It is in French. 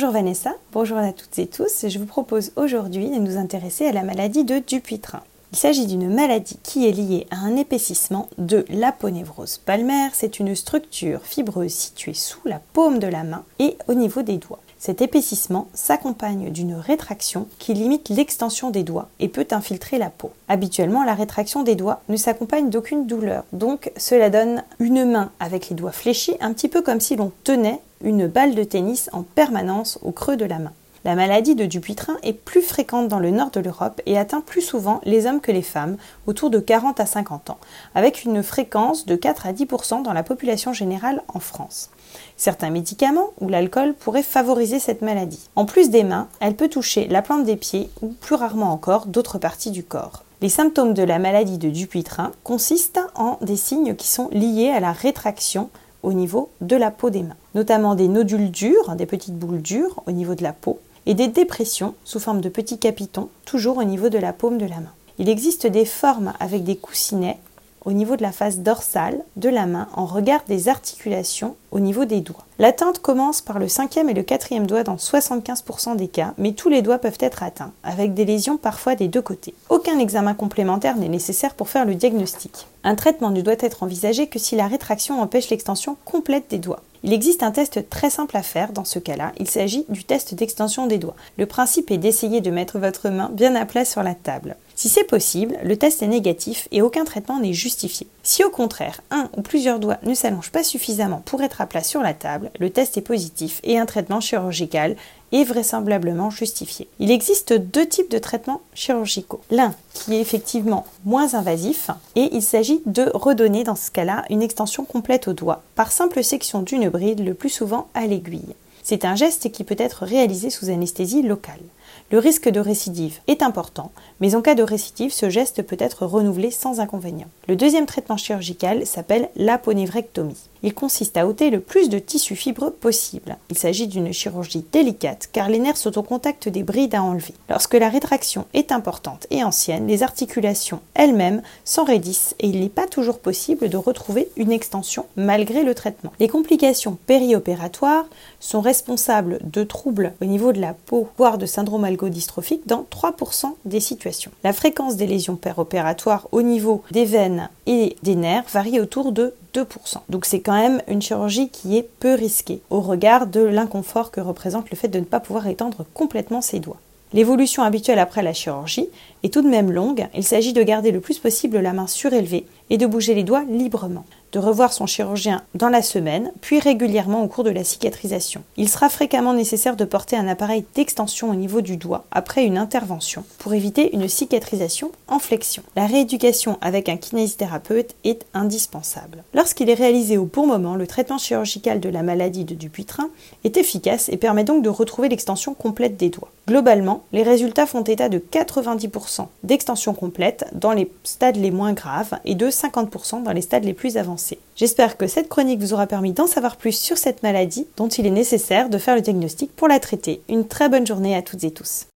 Bonjour Vanessa, bonjour à toutes et tous. Je vous propose aujourd'hui de nous intéresser à la maladie de Dupuytren. Il s'agit d'une maladie qui est liée à un épaississement de l'aponévrose palmaire. C'est une structure fibreuse située sous la paume de la main et au niveau des doigts. Cet épaississement s'accompagne d'une rétraction qui limite l'extension des doigts et peut infiltrer la peau. Habituellement, la rétraction des doigts ne s'accompagne d'aucune douleur, donc cela donne une main avec les doigts fléchis, un petit peu comme si l'on tenait une balle de tennis en permanence au creux de la main. La maladie de Dupuytren est plus fréquente dans le nord de l'Europe et atteint plus souvent les hommes que les femmes, autour de 40 à 50 ans, avec une fréquence de 4 à 10% dans la population générale en France. Certains médicaments ou l'alcool pourraient favoriser cette maladie. En plus des mains, elle peut toucher la plante des pieds ou plus rarement encore d'autres parties du corps. Les symptômes de la maladie de Dupuytren consistent en des signes qui sont liés à la rétraction au niveau de la peau des mains, notamment des nodules durs, des petites boules dures au niveau de la peau, et des dépressions sous forme de petits capitons, toujours au niveau de la paume de la main. Il existe des formes avec des coussinets au niveau de la face dorsale de la main en regard des articulations au niveau des doigts. L'atteinte commence par le cinquième et le quatrième doigt dans 75% des cas, mais tous les doigts peuvent être atteints, avec des lésions parfois des deux côtés. Aucun examen complémentaire n'est nécessaire pour faire le diagnostic. Un traitement ne doit être envisagé que si la rétraction empêche l'extension complète des doigts. Il existe un test très simple à faire dans ce cas-là, il s'agit du test d'extension des doigts. Le principe est d'essayer de mettre votre main bien à plat sur la table. Si c'est possible, le test est négatif et aucun traitement n'est justifié. Si au contraire, un ou plusieurs doigts ne s'allongent pas suffisamment pour être à plat sur la table, le test est positif et un traitement chirurgical est vraisemblablement justifié. Il existe deux types de traitements chirurgicaux. L'un qui est effectivement moins invasif et il s'agit de redonner dans ce cas-là une extension complète au doigt par simple section d'une bride le plus souvent à l'aiguille. C'est un geste qui peut être réalisé sous anesthésie locale. Le risque de récidive est important, mais en cas de récidive, ce geste peut être renouvelé sans inconvénient. Le deuxième traitement chirurgical s'appelle l'aponévrectomie. Il consiste à ôter le plus de tissu fibreux possible. Il s'agit d'une chirurgie délicate car les nerfs sont au contact des brides à enlever. Lorsque la rétraction est importante et ancienne, les articulations elles-mêmes s'enraidissent et il n'est pas toujours possible de retrouver une extension malgré le traitement. Les complications périopératoires sont responsables de troubles au niveau de la peau, voire de syndrome algodystrophique dans 3% des situations. La fréquence des lésions péropératoires au niveau des veines et des nerfs varie autour de 2%. Donc c'est quand même une chirurgie qui est peu risquée au regard de l'inconfort que représente le fait de ne pas pouvoir étendre complètement ses doigts. L'évolution habituelle après la chirurgie est tout de même longue, il s'agit de garder le plus possible la main surélevée et de bouger les doigts librement de revoir son chirurgien dans la semaine, puis régulièrement au cours de la cicatrisation. Il sera fréquemment nécessaire de porter un appareil d'extension au niveau du doigt après une intervention pour éviter une cicatrisation en flexion. La rééducation avec un kinésithérapeute est indispensable. Lorsqu'il est réalisé au bon moment, le traitement chirurgical de la maladie de Dupuytren est efficace et permet donc de retrouver l'extension complète des doigts. Globalement, les résultats font état de 90% d'extension complète dans les stades les moins graves et de 50% dans les stades les plus avancés. J'espère que cette chronique vous aura permis d'en savoir plus sur cette maladie dont il est nécessaire de faire le diagnostic pour la traiter. Une très bonne journée à toutes et tous.